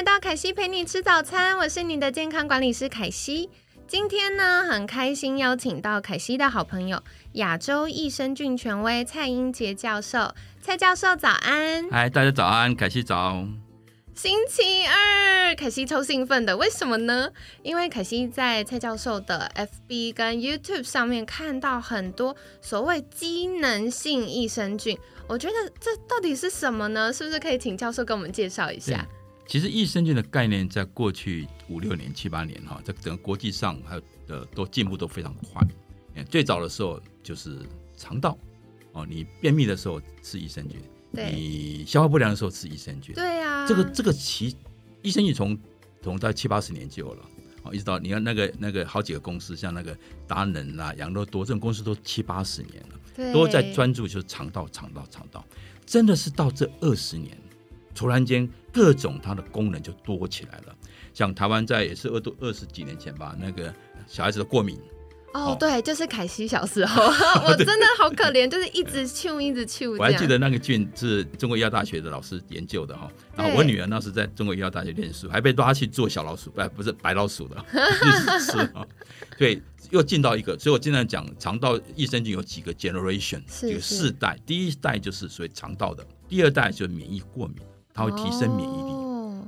来到凯西陪你吃早餐，我是你的健康管理师凯西。今天呢，很开心邀请到凯西的好朋友，亚洲益生菌权威蔡英杰教授。蔡教授早安！嗨，大家早安，凯西早。星期二，凯西超兴奋的，为什么呢？因为凯西在蔡教授的 FB 跟 YouTube 上面看到很多所谓机能性益生菌，我觉得这到底是什么呢？是不是可以请教授跟我们介绍一下？其实益生菌的概念在过去五六年、七八年哈，在整个国际上还有的都进步都非常快。最早的时候就是肠道哦，你便秘的时候吃益生菌。你消化不良的时候吃益生菌，对呀，这个这个其益生菌从从在七八十年就有了，哦，一直到你看那个那个好几个公司，像那个达能啊、养乐多这种公司都七八十年了，都在专注就是肠道、肠道、肠道，真的是到这二十年，突然间各种它的功能就多起来了。像台湾在也是二多二十几年前吧，那个小孩子的过敏。哦，对，就是凯西小时候，我真的好可怜，就是一直去，一直去。我还记得那个菌是中国医药大学的老师研究的哈，然后我女儿那时在中国医药大学念书，还被抓去做小老鼠，不不是白老鼠的，是啊，对，又进到一个，所以我经常讲肠道益生菌有几个 generation，几个世代，第一代就是属于肠道的，第二代就是免疫过敏，它会提升免疫力，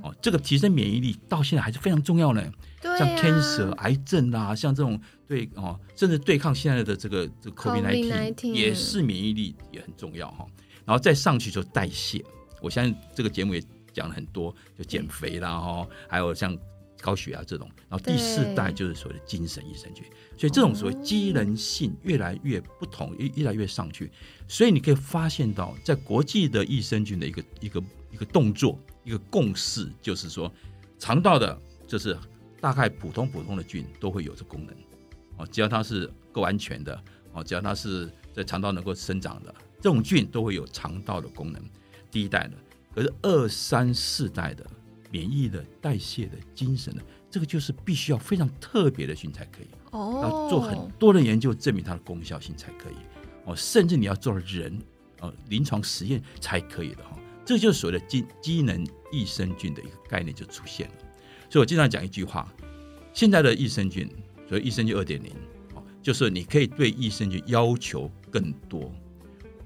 哦，这个提升免疫力到现在还是非常重要呢。像 cancer 癌症啊，像这种对哦，甚至对抗现在的这个这个 COVID-19 也是免疫力也很重要哈。然后再上去就代谢，我相信这个节目也讲了很多，就减肥啦哈，还有像高血压这种。然后第四代就是所谓的精神益生菌，所以这种所谓机能性越来越不同，越越来越上去。所以你可以发现到，在国际的益生菌的一个一个一个动作，一个共识，就是说肠道的，就是。大概普通普通的菌都会有这功能，哦，只要它是够安全的，哦，只要它是在肠道能够生长的，这种菌都会有肠道的功能。第一代的，可是二三四代的免疫的、代谢的、精神的，这个就是必须要非常特别的菌才可以。哦，要做很多的研究证明它的功效性才可以。哦，甚至你要做人，呃，临床实验才可以的哈。这就是所谓的机机能益生菌的一个概念就出现了。所以我经常讲一句话：现在的益生菌，所以益生菌二点零，哦，就是你可以对益生菌要求更多。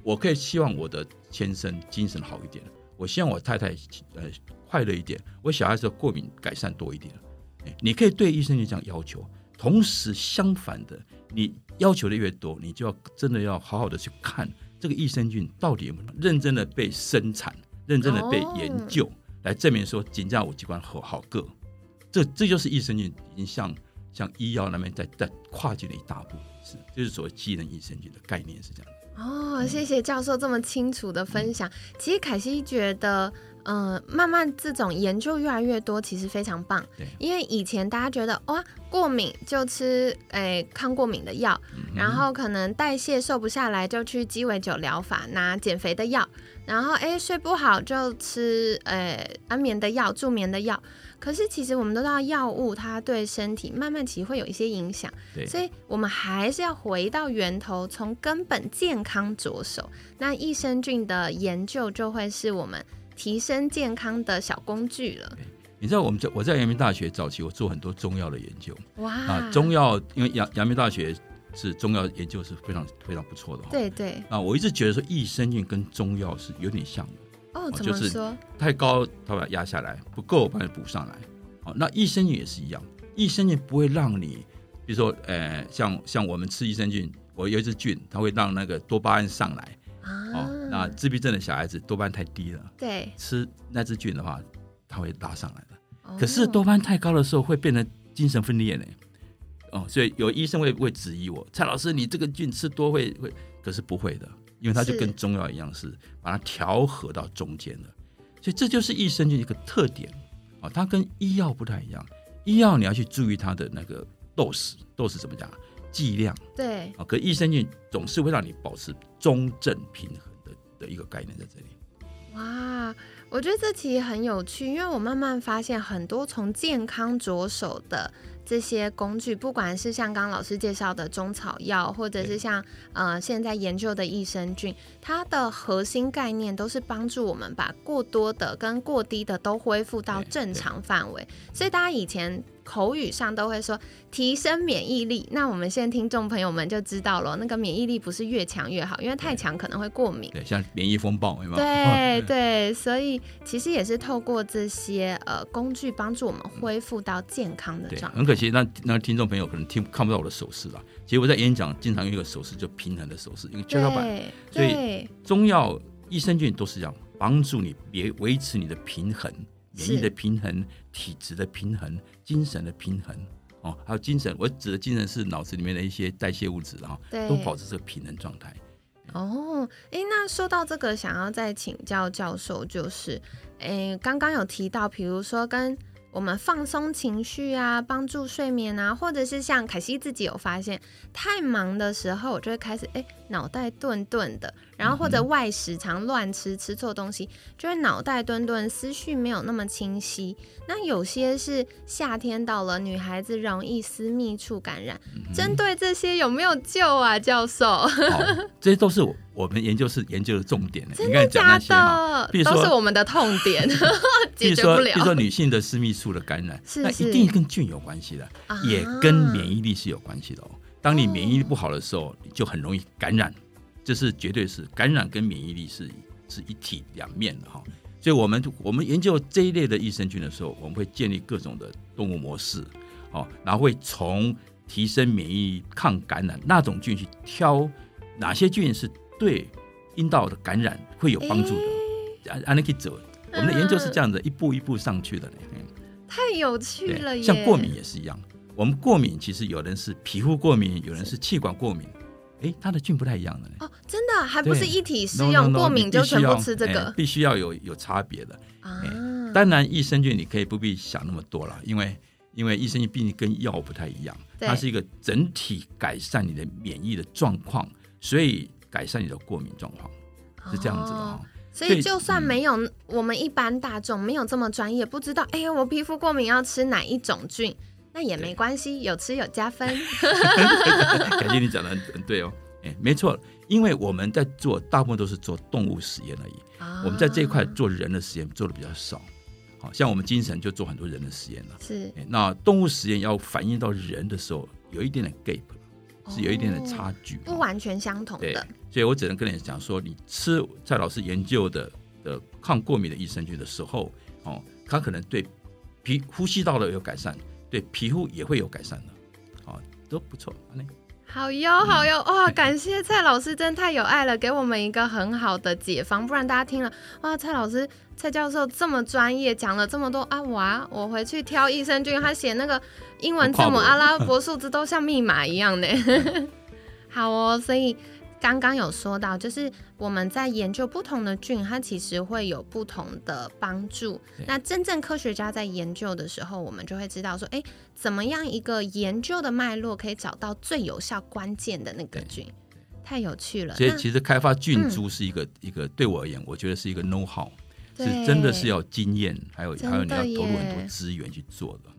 我可以希望我的先生精神好一点，我希望我太太呃快乐一点，我小孩子的过敏改善多一点。你可以对益生菌这样要求，同时相反的，你要求的越多，你就要真的要好好的去看这个益生菌到底有没有认真的被生产，认真的被研究，来证明说金价五器官好好个。这这就是益生菌已经向向医药那边在在跨进了一大步，是就是所谓机能益生菌的概念是这样哦，谢谢教授这么清楚的分享。其实凯西觉得，嗯，慢慢这种研究越来越多，其实非常棒。对，因为以前大家觉得哇，过敏就吃诶抗过敏的药，然后可能代谢瘦不下来就去鸡尾酒疗法拿减肥的药，然后诶睡不好就吃诶安眠的药、助眠的药。可是其实我们都知道，药物它对身体慢慢其实会有一些影响，所以我们还是要回到源头，从根本健康着手。那益生菌的研究就会是我们提升健康的小工具了。你知道我们在我在阳明大学早期，我做很多中药的研究。哇！啊，中药因为阳阳明大学是中药研究是非常非常不错的。对对。啊，我一直觉得说益生菌跟中药是有点像的。哦，怎么说？太高，他把它压下来；不够，把它补上来。好，那益生菌也是一样，益生菌不会让你，比如说，呃，像像我们吃益生菌，我有一只菌，它会让那个多巴胺上来。啊，那自闭症的小孩子多巴胺太低了，对，吃那只菌的话，它会拉上来的。可是多巴胺太高的时候，会变成精神分裂呢。哦，所以有医生会会质疑我，蔡老师，你这个菌吃多会会，可是不会的。因为它就跟中药一样，是把它调和到中间了。所以这就是益生菌一个特点啊，它跟医药不太一样。医药你要去注意它的那个 dose，dose 怎么讲？剂量对啊，可益生菌总是会让你保持中正平衡的的一个概念在这里。哇，我觉得这题很有趣，因为我慢慢发现很多从健康着手的这些工具，不管是像刚刚老师介绍的中草药，或者是像呃现在研究的益生菌，它的核心概念都是帮助我们把过多的跟过低的都恢复到正常范围。所以大家以前口语上都会说提升免疫力，那我们现在听众朋友们就知道了，那个免疫力不是越强越好，因为太强可能会过敏。对，像免疫风暴，有没有？对 对，所以其实也是透过这些呃工具帮助我们恢复到健康的对，状态。很可惜，那那听众朋友可能听看不到我的手势了。其实我在演讲经常用一个手势，就平衡的手势，一个跷跷板。对所以中药、益生菌都是这样，帮助你别维持你的平衡，免疫的平衡、体质的平衡、精神的平衡。哦，还有精神，我指的精神是脑子里面的一些代谢物质，哈，对都保持这个平衡状态。哦，诶，那说到这个，想要再请教教授，就是，诶，刚刚有提到，比如说跟我们放松情绪啊，帮助睡眠啊，或者是像凯西自己有发现，太忙的时候，我就会开始诶脑袋顿顿的，然后或者外食常乱吃，吃错东西，就会脑袋顿顿，思绪没有那么清晰。那有些是夏天到了，女孩子容易私密处感染，针对这些有没有救啊，教授？好，这些都是我我们研究室研究的重点呢。真的假的？比如说都是我们的痛点，解决不了比如说。女性的私密处的感染，是那一定跟菌有关系的，啊也跟免疫力是有关系的哦。当你免疫力不好的时候，你就很容易感染，这是绝对是感染跟免疫力是是一体两面的哈。所以，我们我们研究这一类的益生菌的时候，我们会建立各种的动物模式，哦，然后会从提升免疫、抗感染那种菌去挑哪些菌是对阴道的感染会有帮助的，按按那去走。我们的研究是这样子，一步一步上去的太有趣了，耶！像过敏也是一样。我们过敏其实有人是皮肤过敏，有人是气管过敏，诶，它的菌不太一样的呢。哦，真的还不是一体适 No, no, 用，no，过敏就全部吃这个必须要有有差别的。啊？当然，益生菌你可以不必想那么多了，因为因为益生菌毕竟跟药不太一样，它是一个整体改善你的免疫的状况，所以改善你的过敏状况是这样子的哦哦。所以就算没有我们一般大众没有这么专业，不知道哎呀我皮肤过敏要吃哪一种菌，那也没关系，有吃有加分。感谢你讲的很很对哦，哎，没错，因为我们在做大部分都是做动物实验而已，啊我们在这一块做人的实验做的比较少。好像我们精神就做很多人的实验了。是哎那动物实验要反映到人的时候，有一点点 gap，是有一点点差距。哦不完全相同对的，所以我只能跟你讲说，你吃蔡老师研究的的抗过敏的益生菌的时候，哦，它可能对皮呼吸道的有改善，对皮肤也会有改善的，哦，都不错。好哟，好哟，哇！感谢蔡老师，真太有爱了，给我们一个很好的解方。不然大家听了，哇，蔡老师、蔡教授这么专业，讲了这么多啊，哇！我回去挑益生菌，他写那个英文字母、阿拉伯数字都像密码一样呢。好哦，所以刚刚有说到，就是我们在研究不同的菌，它其实会有不同的帮助。那真正科学家在研究的时候，我们就会知道说，哎，怎么样一个研究的脉络可以找到最有效关键的那个菌，太有趣了。那所以其实开发菌株是一个、一个对我而言，我觉得是一个 know how，是真的是要经验，还有还有你要投入很多资源去做的，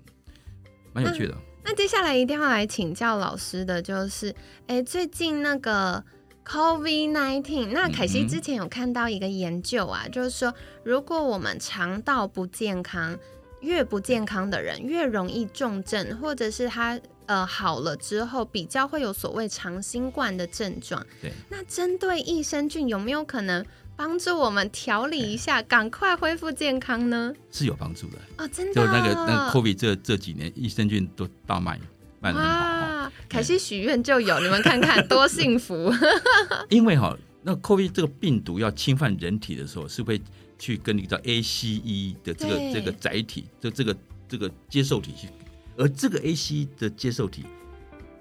蛮有趣的。那接下来一定要来请教老师的就是，哎，最近那个 COVID nineteen，那凯西之前有看到一个研究啊，就是说，如果我们肠道不健康，越不健康的人越容易重症，或者是他呃好了之后比较会有所谓长新冠的症状。对，那针对益生菌有没有可能帮助我们调理一下，赶快恢复健康呢？是有帮助的。哦，真的就哦，那个那 COVID 这这几年益生菌都大卖，哇，凯西许愿就有，你们看看多幸福！因为哈，那 COVID 这个病毒要侵犯人体的时候，是会去跟你叫 ACE 的这个这个载体，就这个这个接受体去，而这个 ACE 的接受体，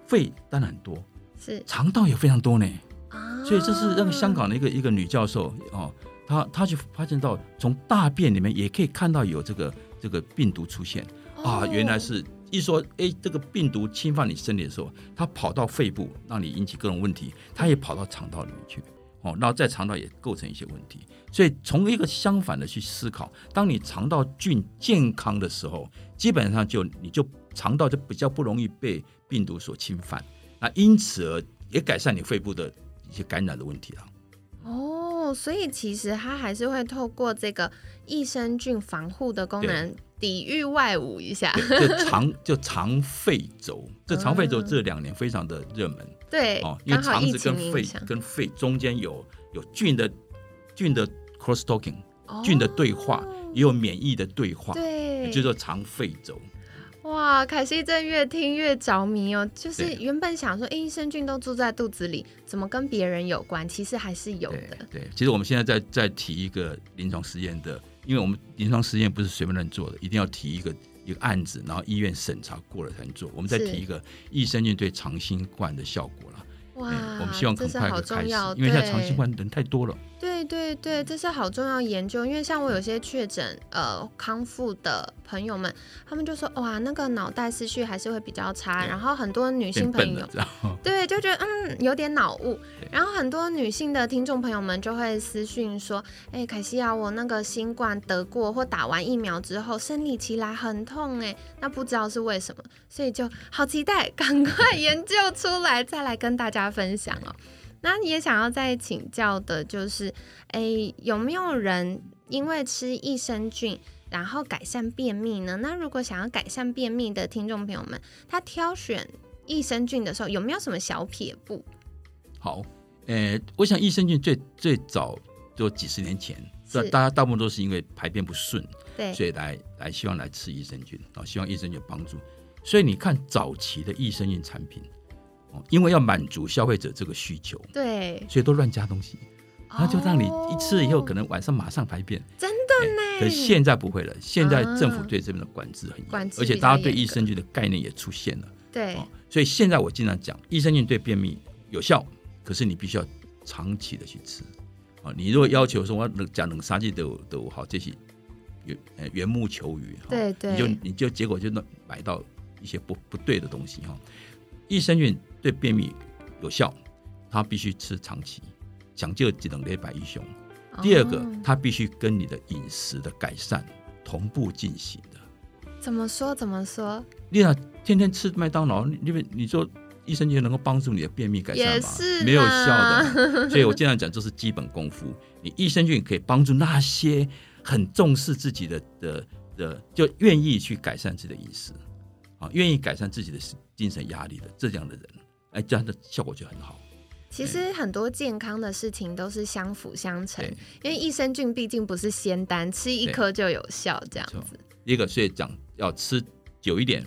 肺当然很多，是肠道也非常多呢。啊，所以这是那个香港的一个一个女教授哦，她她就发现到从大便里面也可以看到有这个这个病毒出现。啊，哦原来是一说哎，这个病毒侵犯你身体的时候，它跑到肺部，让你引起各种问题，它也跑到肠道里面去。哦，然后在肠道也构成一些问题，所以从一个相反的去思考，当你肠道菌健康的时候，基本上就你就肠道就比较不容易被病毒所侵犯，那因此而也改善你肺部的一些感染的问题了。哦，所以其实它还是会透过这个益生菌防护的功能，抵御外侮一下。就 肠就肠肺轴，这肠肺轴嗯这两年非常的热门对哦，，因为肠子跟肺跟肺中间有有菌的菌的 cross talking，哦菌的对话，也有免疫的对话，对，叫做肠肺轴。哇，凯西真越听越着迷哦。就是原本想说，诶益生菌都住在肚子里，怎么跟别人有关？其实还是有的。对，其实我们现在在在提一个临床实验的，因为我们临床实验不是随便乱做的，一定要提一个一个案子，然后医院审查过了才能做。我们再提一个益生菌对长新冠的效果了。哇，哎我们希望很快就开始因为现在对长新冠人太多了。对对对对，这是好重要研究，因为像我有些确诊呃康复的朋友们，他们就说哇，那个脑袋思绪还是会比较差，然后很多女性朋友？对，就觉得嗯有点脑雾，然后很多女性的听众朋友们就会私讯说，哎，凯西啊，我那个新冠得过或打完疫苗之后，生理期来很痛哎，那不知道是为什么，所以就好期待，赶快 研究出来再来跟大家分享哦。那也想要再请教的就是，哎，有没有人因为吃益生菌？然后改善便秘呢？那如果想要改善便秘的听众朋友们，他挑选益生菌的时候有没有什么小撇步？好，呃，我想益生菌最最早就几十年前，是大大家大部分都是因为排便不顺，对，所以来来希望来吃益生菌啊，希望益生菌有帮助。所以你看早期的益生菌产品，哦，因为要满足消费者这个需求，对，所以都乱加东西，然后就让你一吃了以后，可能能晚上马上排便。真的呢。可是现在不会了，现在政府啊对这边的管制很严，而且大家对益生菌的概念也出现了。对哦，所以现在我经常讲，益生菌对便秘有效，可是你必须要长期的去吃。啊，你如果要求说我要讲冷杀剂都有都有好，这些缘呃缘木求鱼，哈对对你就你就结果就能买到一些不不对的东西哈。益生菌对便秘有效，他必须吃长期，讲究只能礼拜一雄。第二个哦，它必须跟你的饮食的改善同步进行的。怎么说怎么说你想天天吃麦当劳，你因为你说益生菌能够帮助你的便秘改善吗是？没有效的。所以我经常讲，这是基本功夫。你益生菌可以帮助那些很重视自己的的的，就愿意去改善自己的饮食啊，愿意改善自己的精神压力的这样的人，哎，这样的效果就很好。其实很多健康的事情都是相辅相成，因为益生菌毕竟不是仙丹，吃一对颗就有效这样子。第一个，所以讲要吃久一点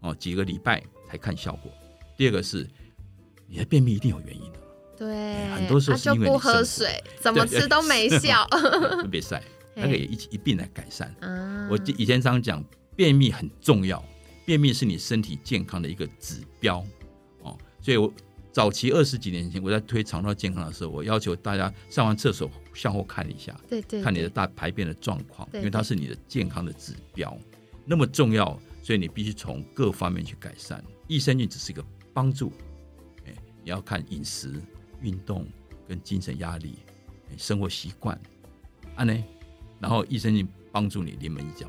哦，几个礼拜才看效果。第二个是你的便秘一定有原因的，对，很多时候是因为你生活喝水，怎么吃都没 效。特别晒，那个也一起一并来改善。啊我以前常讲，便秘很重要，便秘是你身体健康的一个指标哦。所以我早期二十几年前，我在推肠道健康的时候，我要求大家上完厕所向后看一下，对对，看你的大排便的状况，对因为它是你的健康的指标，那么重要，所以你必须从各方面去改善。益生菌只是一个帮助，哎，你要看饮食、运动跟精神压力、哎生活习惯，啊呢，然后益生菌帮助你临门一脚。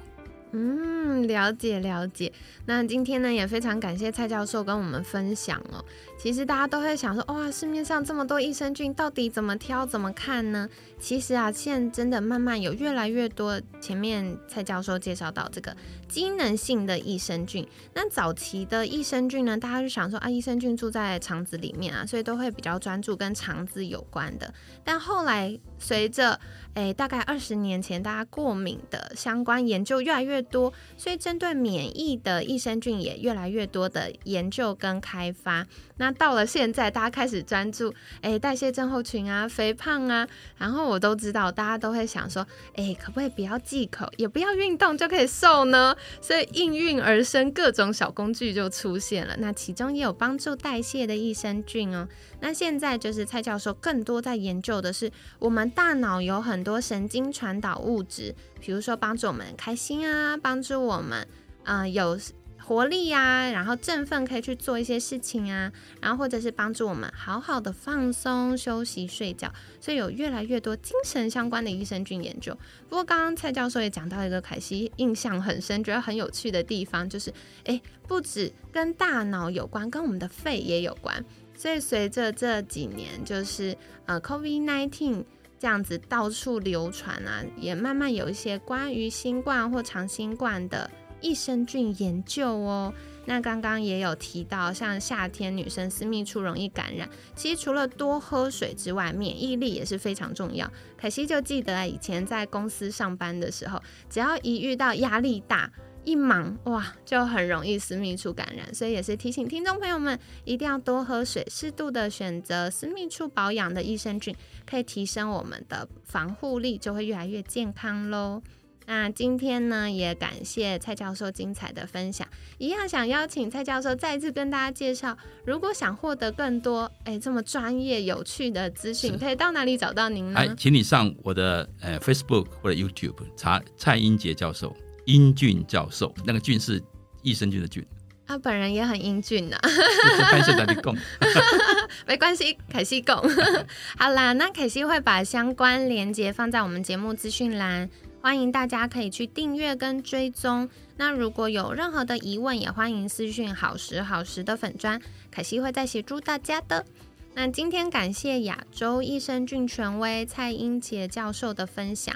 嗯，了解了解。那今天呢，也非常感谢蔡教授跟我们分享哦。其实大家都会想说，哇，市面上这么多益生菌，到底怎么挑、怎么看呢？其实啊，现在真的慢慢有越来越多。前面蔡教授介绍到这个机能性的益生菌，那早期的益生菌呢，大家就想说啊，益生菌住在肠子里面啊，所以都会比较专注跟肠子有关的。但后来随着诶，大概二十年前，大家过敏的相关研究越来越多，所以针对免疫的益生菌也越来越多的研究跟开发。那到了现在，大家开始专注哎代谢症候群啊、肥胖啊，然后我都知道大家都会想说，哎，可不可以不要忌口，也不要运动就可以瘦呢？所以应运而生各种小工具就出现了。那其中也有帮助代谢的益生菌哦。那现在就是蔡教授更多在研究的是，我们大脑有很多神经传导物质，比如说帮助我们开心啊，帮助我们嗯有活力呀，然后振奋可以去做一些事情啊，然后或者是帮助我们好好的放松、休息、睡觉。所以有越来越多精神相关的益生菌研究。不过刚刚蔡教授也讲到一个凯西印象很深、觉得很有趣的地方，就是诶，不止跟大脑有关，跟我们的肺也有关。所以随着这几年，就是呃，COVID-19 这样子到处流传啊，也慢慢有一些关于新冠或长新冠的益生菌研究哦。那刚刚也有提到，像夏天女生私密处容易感染，其实除了多喝水之外，免疫力也是非常重要。可惜就记得以前在公司上班的时候，只要一遇到压力大。一忙哇，就很容易私密处感染，所以也是提醒听众朋友们，一定要多喝水，适度的选择私密处保养的益生菌，可以提升我们的防护力，就会越来越健康喽。那今天呢，也感谢蔡教授精彩的分享，一样想邀请蔡教授再次跟大家介绍，如果想获得更多哎这么专业有趣的资讯，可以到哪里找到您呢？哎，请你上我的呃 Facebook 或者 YouTube 查蔡英杰教授。英俊教授，那个俊是益生菌的俊。他本人也很英俊呐。拍摄哪里供？没关系，凯西供。好啦，那凯西会把相关链接放在我们节目资讯栏，欢迎大家可以去订阅跟追踪。那如果有任何的疑问，也欢迎私讯好时好时的粉砖，凯西会再协助大家的。那今天感谢亚洲益生菌权威蔡英杰教授的分享。